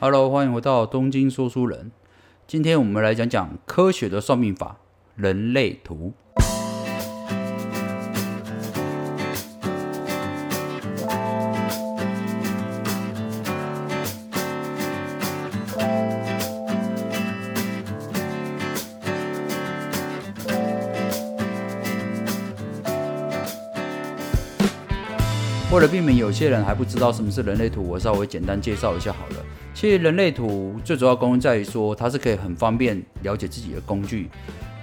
Hello，欢迎回到东京说书人。今天我们来讲讲科学的算命法——人类图。为了避免有些人还不知道什么是人类图，我稍微简单介绍一下好了。其实人类图最主要功能在于说，它是可以很方便了解自己的工具。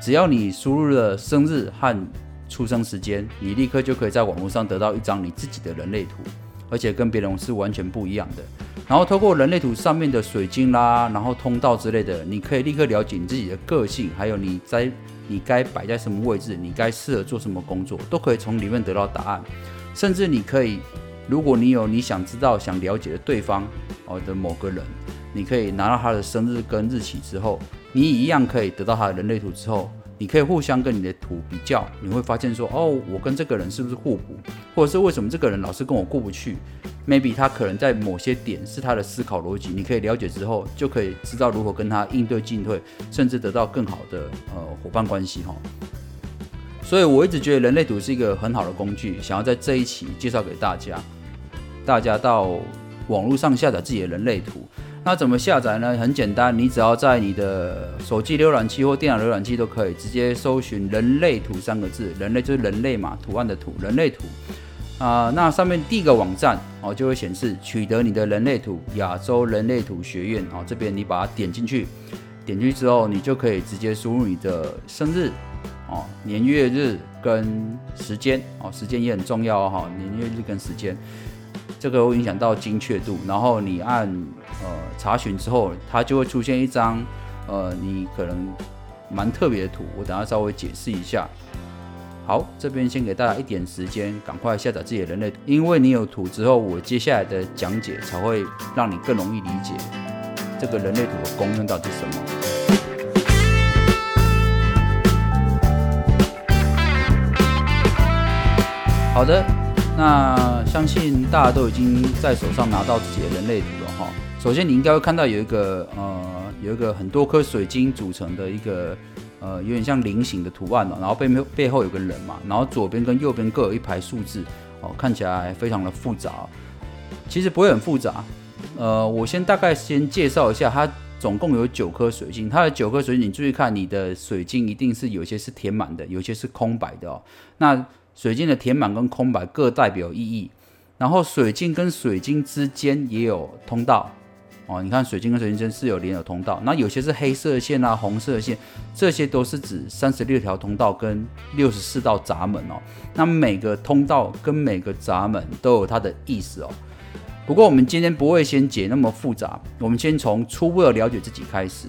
只要你输入了生日和出生时间，你立刻就可以在网络上得到一张你自己的人类图，而且跟别人是完全不一样的。然后透过人类图上面的水晶啦，然后通道之类的，你可以立刻了解你自己的个性，还有你在你该摆在什么位置，你该适合做什么工作，都可以从里面得到答案。甚至你可以，如果你有你想知道、想了解的对方哦的某个人，你可以拿到他的生日跟日期之后，你一样可以得到他的人类图之后，你可以互相跟你的图比较，你会发现说，哦，我跟这个人是不是互补，或者是为什么这个人老是跟我过不去？maybe 他可能在某些点是他的思考逻辑，你可以了解之后，就可以知道如何跟他应对进退，甚至得到更好的呃伙伴关系哈。所以我一直觉得人类图是一个很好的工具，想要在这一期介绍给大家。大家到网络上下载自己的人类图，那怎么下载呢？很简单，你只要在你的手机浏览器或电脑浏览器都可以，直接搜寻“人类图”三个字，人类就是人类嘛，图案的图，人类图啊。那上面第一个网站哦，就会显示取得你的人类图，亚洲人类图学院哦，这边你把它点进去，点进去之后，你就可以直接输入你的生日。哦，年月日跟时间哦，时间也很重要哈。年月日跟时间，这个会影响到精确度。然后你按呃查询之后，它就会出现一张呃你可能蛮特别的图。我等下稍微解释一下。好，这边先给大家一点时间，赶快下载自己的人类图，因为你有图之后，我接下来的讲解才会让你更容易理解这个人类图的功能到底是什么。好的，那相信大家都已经在手上拿到自己的人类图了哈。首先，你应该会看到有一个呃，有一个很多颗水晶组成的一个呃，有点像菱形的图案哦。然后背面背后有个人嘛，然后左边跟右边各有一排数字哦，看起来非常的复杂。其实不会很复杂，呃，我先大概先介绍一下，它总共有九颗水晶。它的九颗水晶，你注意看，你的水晶一定是有些是填满的，有些是空白的哦。那水晶的填满跟空白各代表意义，然后水晶跟水晶之间也有通道哦。你看水晶跟水晶之间是有连有通道，那有些是黑色线啊、红色线，这些都是指三十六条通道跟六十四道闸门哦。那每个通道跟每个闸门都有它的意思哦。不过我们今天不会先解那么复杂，我们先从初步的了解自己开始。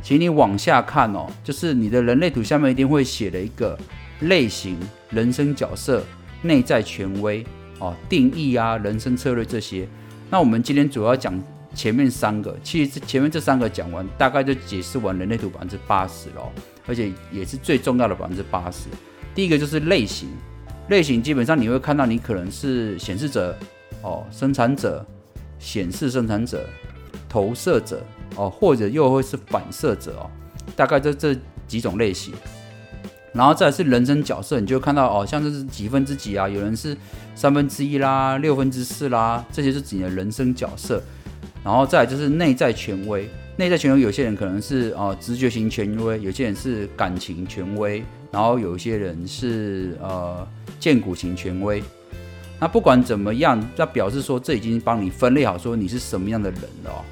请你往下看哦，就是你的人类图下面一定会写了一个。类型、人生角色、内在权威哦、定义啊、人生策略这些。那我们今天主要讲前面三个，其实前面这三个讲完，大概就解释完人类图百分之八十了，而且也是最重要的百分之八十。第一个就是类型，类型基本上你会看到你可能是显示者哦、生产者、显示生产者、投射者哦，或者又会是反射者哦，大概这这几种类型。然后再是人生角色，你就看到哦，像这是几分之几啊？有人是三分之一啦，六分之四啦，这些是指你的人生角色。然后再就是内在权威，内在权威有些人可能是哦直觉型权威，有些人是感情权威，然后有些人是呃见骨型权威。那不管怎么样，那表示说这已经帮你分类好，说你是什么样的人了哦。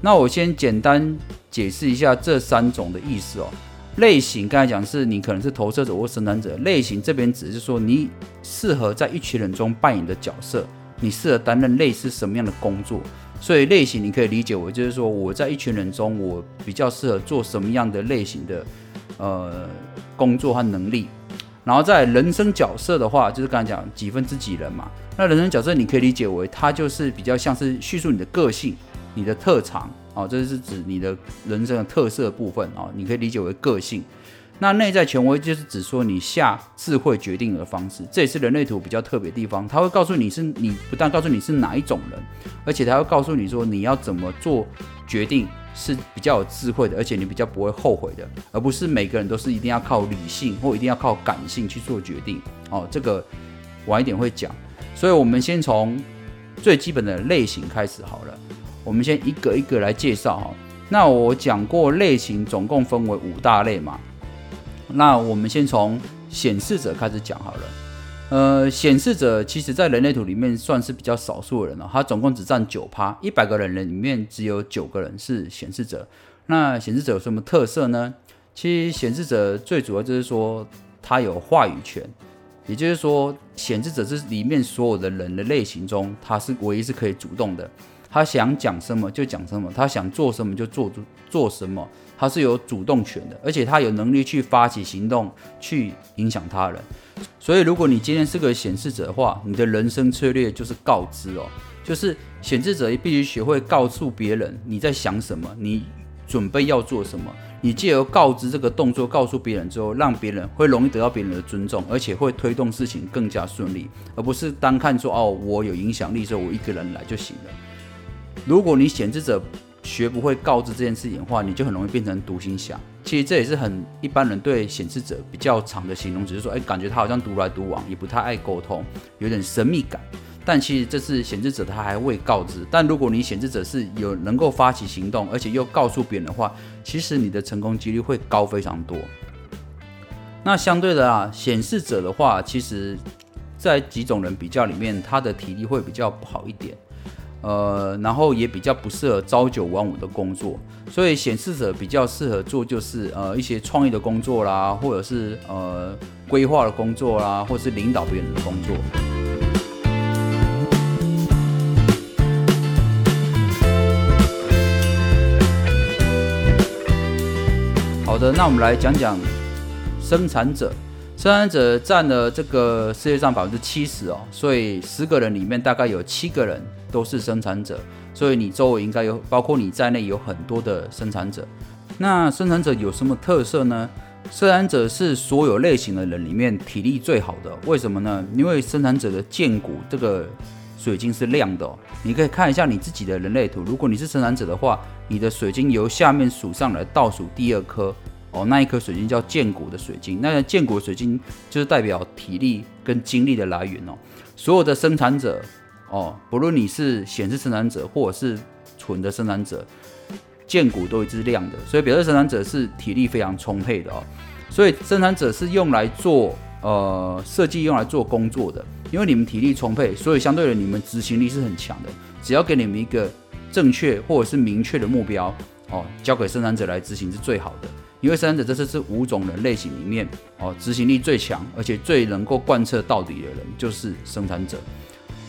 那我先简单解释一下这三种的意思哦。类型刚才讲是你可能是投射者或生产者，类型这边只是说你适合在一群人中扮演的角色，你适合担任类似什么样的工作，所以类型你可以理解为就是说我在一群人中我比较适合做什么样的类型的呃工作和能力，然后在人生角色的话，就是刚才讲几分之几人嘛，那人生角色你可以理解为它就是比较像是叙述你的个性、你的特长。哦，这是指你的人生的特色部分哦，你可以理解为个性。那内在权威就是指说你下智慧决定的方式，这也是人类图比较特别的地方。它会告诉你是你不但告诉你是哪一种人，而且它会告诉你说你要怎么做决定是比较有智慧的，而且你比较不会后悔的，而不是每个人都是一定要靠理性或一定要靠感性去做决定。哦，这个晚一点会讲。所以我们先从最基本的类型开始好了。我们先一个一个来介绍哈。那我讲过类型总共分为五大类嘛。那我们先从显示者开始讲好了。呃，显示者其实在人类图里面算是比较少数的人了，他总共只占九趴，一百个人人里面只有九个人是显示者。那显示者有什么特色呢？其实显示者最主要就是说他有话语权，也就是说显示者是里面所有的人的类型中，他是唯一是可以主动的。他想讲什么就讲什么，他想做什么就做做什么，他是有主动权的，而且他有能力去发起行动，去影响他人。所以，如果你今天是个显示者的话，你的人生策略就是告知哦，就是显示者必须学会告诉别人你在想什么，你准备要做什么。你借由告知这个动作，告诉别人之后，让别人会容易得到别人的尊重，而且会推动事情更加顺利，而不是单看说哦，我有影响力，所以我一个人来就行了。如果你显示者学不会告知这件事情的话，你就很容易变成独行侠。其实这也是很一般人对显示者比较长的形容，只是说，哎，感觉他好像独来独往，也不太爱沟通，有点神秘感。但其实这是显示者他还未告知。但如果你显示者是有能够发起行动，而且又告诉别人的话，其实你的成功几率会高非常多。那相对的啊，显示者的话，其实在几种人比较里面，他的体力会比较不好一点。呃，然后也比较不适合朝九晚五的工作，所以显示者比较适合做就是呃一些创意的工作啦，或者是呃规划的工作啦，或者是领导别人的工作。好的，那我们来讲讲生产者，生产者占了这个世界上百分之七十哦，所以十个人里面大概有七个人。都是生产者，所以你周围应该有，包括你在内有很多的生产者。那生产者有什么特色呢？生产者是所有类型的人里面体力最好的，为什么呢？因为生产者的剑骨这个水晶是亮的，你可以看一下你自己的人类图。如果你是生产者的话，你的水晶由下面数上来倒数第二颗哦，那一颗水晶叫剑骨的水晶。那剑骨水晶就是代表体力跟精力的来源哦。所有的生产者。哦，不论你是显示生产者或者是纯的生产者，剑骨都一直亮的，所以表示生产者是体力非常充沛的哦。所以生产者是用来做呃设计，用来做工作的，因为你们体力充沛，所以相对的你们执行力是很强的。只要给你们一个正确或者是明确的目标哦，交给生产者来执行是最好的。因为生产者这次是五种人类型里面哦，执行力最强，而且最能够贯彻到底的人就是生产者。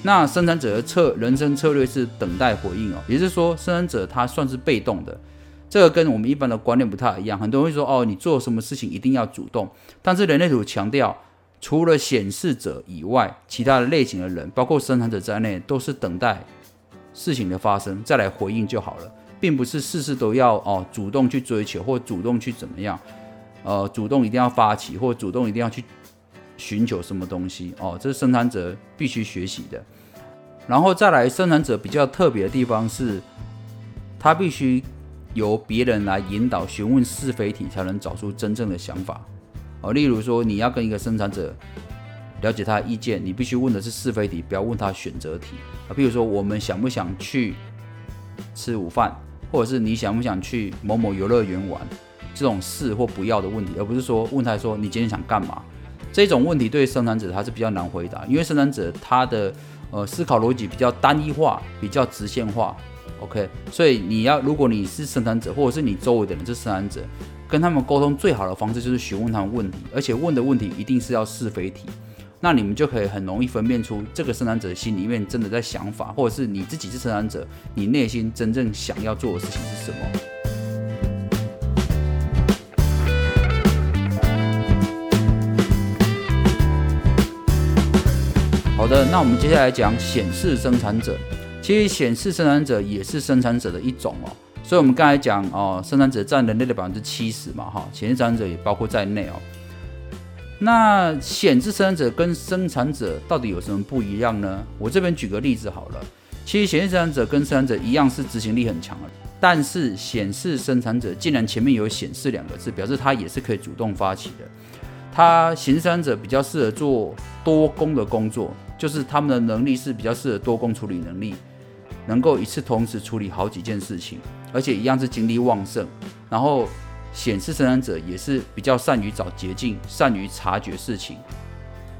那生产者的策人生策略是等待回应哦，也就是说，生产者他算是被动的，这个跟我们一般的观念不太一样。很多人会说，哦，你做什么事情一定要主动，但是人类图强调，除了显示者以外，其他的类型的人，包括生产者在内，都是等待事情的发生再来回应就好了，并不是事事都要哦主动去追求或主动去怎么样，呃，主动一定要发起或主动一定要去寻求什么东西哦，这是生产者必须学习的。然后再来，生产者比较特别的地方是，他必须由别人来引导、询问是非题，才能找出真正的想法。哦，例如说，你要跟一个生产者了解他的意见，你必须问的是是非题，不要问他选择题。啊，比如说，我们想不想去吃午饭，或者是你想不想去某某游乐园玩，这种是或不要的问题，而不是说问他说你今天想干嘛？这种问题对生产者他是比较难回答，因为生产者他的。呃，思考逻辑比较单一化，比较直线化，OK。所以你要，如果你是生产者，或者是你周围的人是生产者，跟他们沟通最好的方式就是询问他们问题，而且问的问题一定是要是非题。那你们就可以很容易分辨出这个生产者心里面真的在想法，或者是你自己是生产者，你内心真正想要做的事情是什么。好的，那我们接下来讲显示生产者。其实显示生产者也是生产者的一种哦。所以，我们刚才讲哦，生产者占人类的百分之七十嘛，哈，显示生产者也包括在内哦。那显示生产者跟生产者到底有什么不一样呢？我这边举个例子好了。其实显示生产者跟生产者一样是执行力很强的，但是显示生产者竟然前面有显示两个字，表示他也是可以主动发起的。他显示生产者比较适合做多工的工作，就是他们的能力是比较适合多工处理能力，能够一次同时处理好几件事情，而且一样是精力旺盛。然后显示生产者也是比较善于找捷径，善于察觉事情。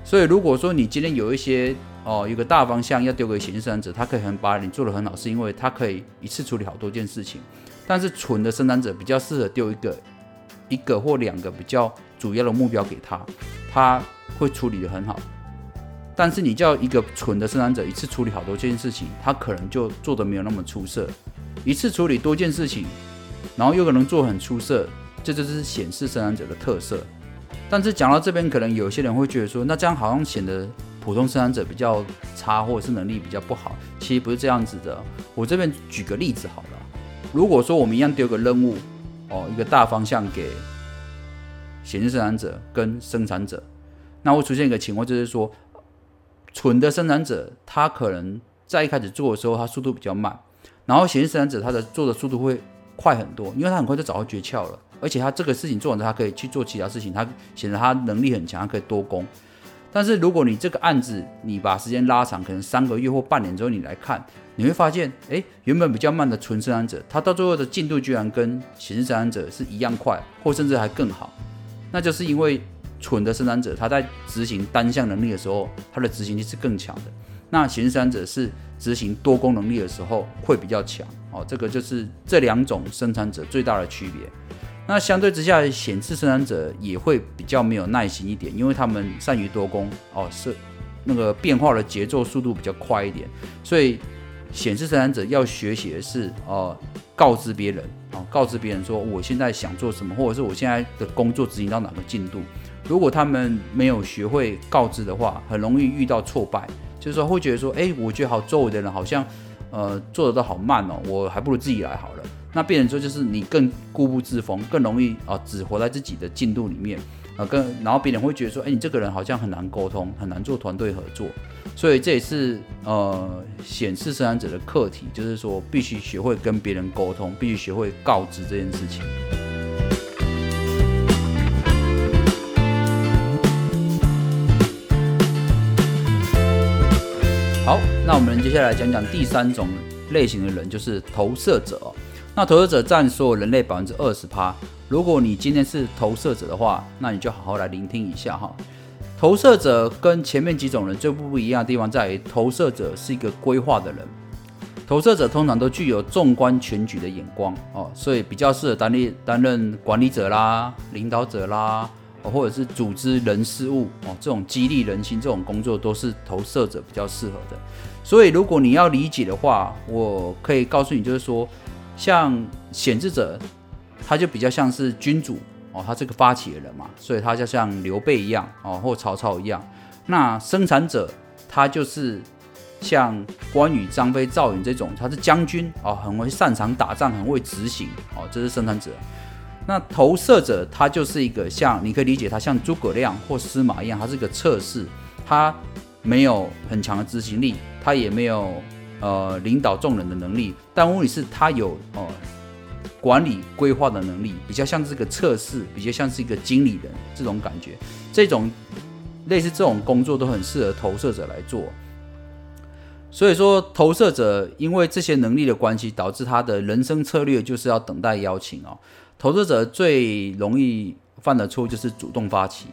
所以如果说你今天有一些哦，有个大方向要丢给显示生产者，他可以很把你做的很好，是因为他可以一次处理好多件事情。但是蠢的生产者比较适合丢一个、一个或两个比较主要的目标给他，他会处理的很好。但是你叫一个蠢的生产者一次处理好多件事情，他可能就做的没有那么出色。一次处理多件事情，然后又可能做很出色，这就是显示生产者的特色。但是讲到这边，可能有些人会觉得说，那这样好像显得。普通生产者比较差，或者是能力比较不好，其实不是这样子的。我这边举个例子好了，如果说我们一样丢个任务，哦，一个大方向给显示生产者跟生产者，那会出现一个情况，就是说，蠢的生产者他可能在一开始做的时候，他速度比较慢，然后显示生产者他的做的速度会快很多，因为他很快就找到诀窍了，而且他这个事情做完之后，他可以去做其他事情，他显得他能力很强，他可以多工。但是如果你这个案子你把时间拉长，可能三个月或半年之后你来看，你会发现，哎，原本比较慢的纯生产者，他到最后的进度居然跟显示生产者是一样快，或甚至还更好。那就是因为蠢的生产者他在执行单项能力的时候，他的执行力是更强的。那显示生产者是执行多功能力的时候会比较强。哦，这个就是这两种生产者最大的区别。那相对之下，显示生产者也会比较没有耐心一点，因为他们善于多工哦，是那个变化的节奏速度比较快一点，所以显示生产者要学习的是哦，告知别人哦，告知别人说我现在想做什么，或者是我现在的工作执行到哪个进度。如果他们没有学会告知的话，很容易遇到挫败，就是说会觉得说，哎，我觉得好周围的人好像呃做的都好慢哦，我还不如自己来好了。那变成说就是你更固步自封，更容易啊只活在自己的进度里面啊，跟然后别人会觉得说，哎，你这个人好像很难沟通，很难做团队合作，所以这也是呃显示生产者的课题，就是说必须学会跟别人沟通，必须学会告知这件事情。好，那我们接下来讲讲第三种类型的人，就是投射者。那投射者占所有人类百分之二十趴。如果你今天是投射者的话，那你就好好来聆听一下哈。投射者跟前面几种人最不一样的地方在于，投射者是一个规划的人。投射者通常都具有纵观全局的眼光哦，所以比较适合担任担任管理者啦、领导者啦，或者是组织人事物哦这种激励人心这种工作，都是投射者比较适合的。所以如果你要理解的话，我可以告诉你，就是说。像显示者，他就比较像是君主哦，他这个发起的人嘛，所以他就像刘备一样哦，或曹操一样。那生产者，他就是像关羽、张飞、赵云这种，他是将军哦，很会擅长打仗，很会执行哦，这是生产者。那投射者，他就是一个像你可以理解他像诸葛亮或司马一样，他是个测试，他没有很强的执行力，他也没有。呃，领导众人的能力，但问题是，他有呃管理规划的能力，比较像是个测试，比较像是一个经理人这种感觉。这种类似这种工作都很适合投射者来做。所以说，投射者因为这些能力的关系，导致他的人生策略就是要等待邀请哦。投射者最容易犯的错就是主动发起。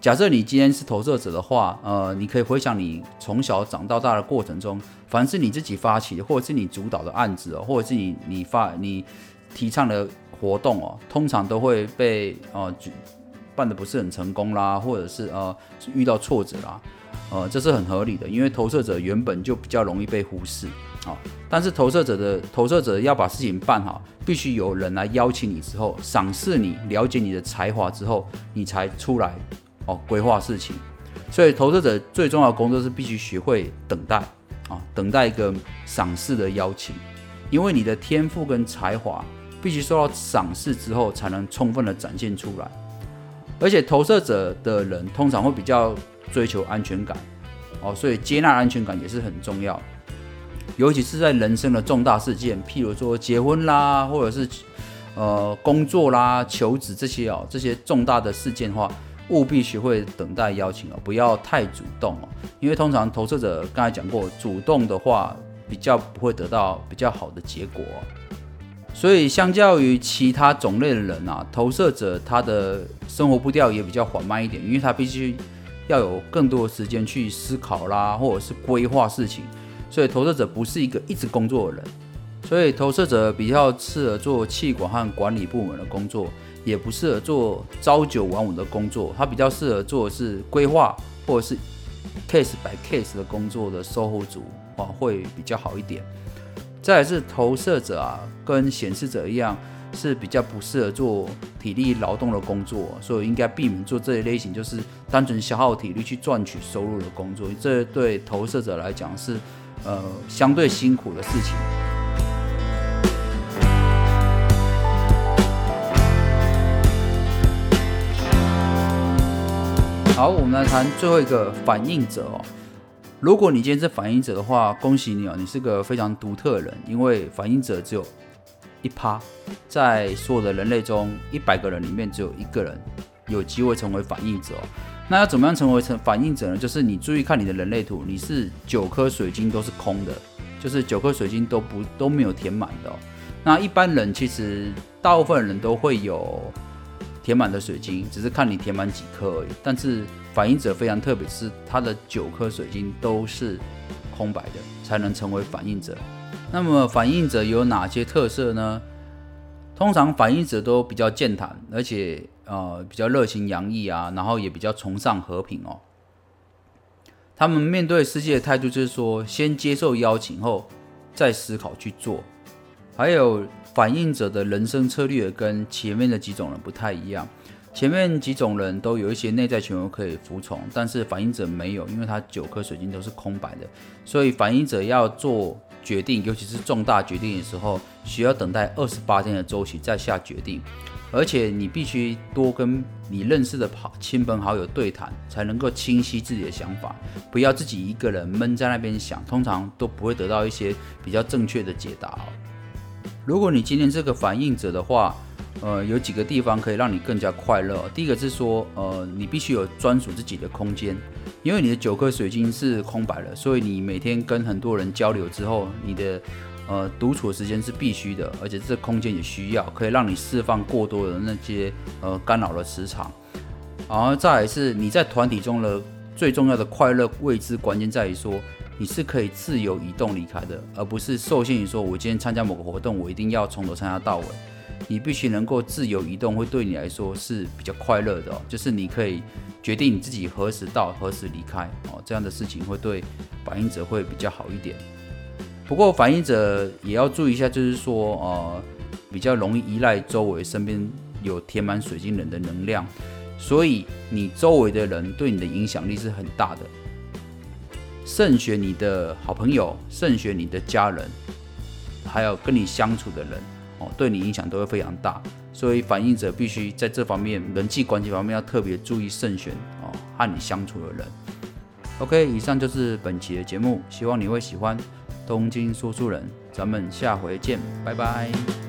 假设你今天是投射者的话，呃，你可以回想你从小长到大的过程中，凡是你自己发起的，或者是你主导的案子哦，或者是你你发你提倡的活动哦，通常都会被呃办的不是很成功啦，或者是呃遇到挫折啦，呃，这是很合理的，因为投射者原本就比较容易被忽视啊。但是投射者的投射者要把事情办好，必须有人来邀请你之后，赏识你，了解你的才华之后，你才出来。哦，规划事情，所以投资者最重要的工作是必须学会等待啊，等待一个赏识的邀请，因为你的天赋跟才华必须受到赏识之后，才能充分的展现出来。而且投射者的人通常会比较追求安全感哦，所以接纳安全感也是很重要。尤其是在人生的重大事件，譬如说结婚啦，或者是呃工作啦、求职这些哦，这些重大的事件的话，务必学会等待邀请哦，不要太主动哦，因为通常投射者刚才讲过，主动的话比较不会得到比较好的结果。所以，相较于其他种类的人啊，投射者他的生活步调也比较缓慢一点，因为他必须要有更多的时间去思考啦，或者是规划事情。所以，投射者不是一个一直工作的人，所以投射者比较适合做气管和管理部门的工作，也不适合做朝九晚五的工作。他比较适合做的是规划或者是 case by case 的工作的售后组啊，会比较好一点。再是投射者啊，跟显示者一样，是比较不适合做体力劳动的工作，所以应该避免做这一类型，就是单纯消耗体力去赚取收入的工作。这对投射者来讲是呃相对辛苦的事情。好，我们来谈最后一个反应者哦。如果你今天是反应者的话，恭喜你哦，你是个非常独特的人，因为反应者只有一趴，在所有的人类中，一百个人里面只有一个人有机会成为反应者哦。那要怎么样成为成反应者呢？就是你注意看你的人类图，你是九颗水晶都是空的，就是九颗水晶都不都没有填满的。那一般人其实大部分人都会有填满的水晶，只是看你填满几颗而已。但是反应者非常特别，是他的九颗水晶都是空白的，才能成为反应者。那么反应者有哪些特色呢？通常反应者都比较健谈，而且呃比较热情洋溢啊，然后也比较崇尚和平哦。他们面对世界的态度就是说，先接受邀请后再思考去做。还有反应者的人生策略跟前面的几种人不太一样。前面几种人都有一些内在权威可以服从，但是反应者没有，因为他九颗水晶都是空白的，所以反应者要做决定，尤其是重大决定的时候，需要等待二十八天的周期再下决定，而且你必须多跟你认识的好亲朋好友对谈，才能够清晰自己的想法，不要自己一个人闷在那边想，通常都不会得到一些比较正确的解答。如果你今天是个反应者的话，呃，有几个地方可以让你更加快乐。第一个是说，呃，你必须有专属自己的空间，因为你的九颗水晶是空白的，所以你每天跟很多人交流之后，你的呃独处的时间是必须的，而且这空间也需要，可以让你释放过多的那些呃干扰的磁场。然后再来是你在团体中的最重要的快乐位置关键在于说，你是可以自由移动离开的，而不是受限于说我今天参加某个活动，我一定要从头参加到尾。你必须能够自由移动，会对你来说是比较快乐的哦。就是你可以决定你自己何时到，何时离开哦。这样的事情会对反应者会比较好一点。不过反应者也要注意一下，就是说呃，比较容易依赖周围身边有填满水晶人的能量，所以你周围的人对你的影响力是很大的。慎选你的好朋友，慎选你的家人，还有跟你相处的人。哦，对你影响都会非常大，所以反应者必须在这方面人际关系方面要特别注意慎选哦，和你相处的人。OK，以上就是本期的节目，希望你会喜欢东京说书人，咱们下回见，拜拜。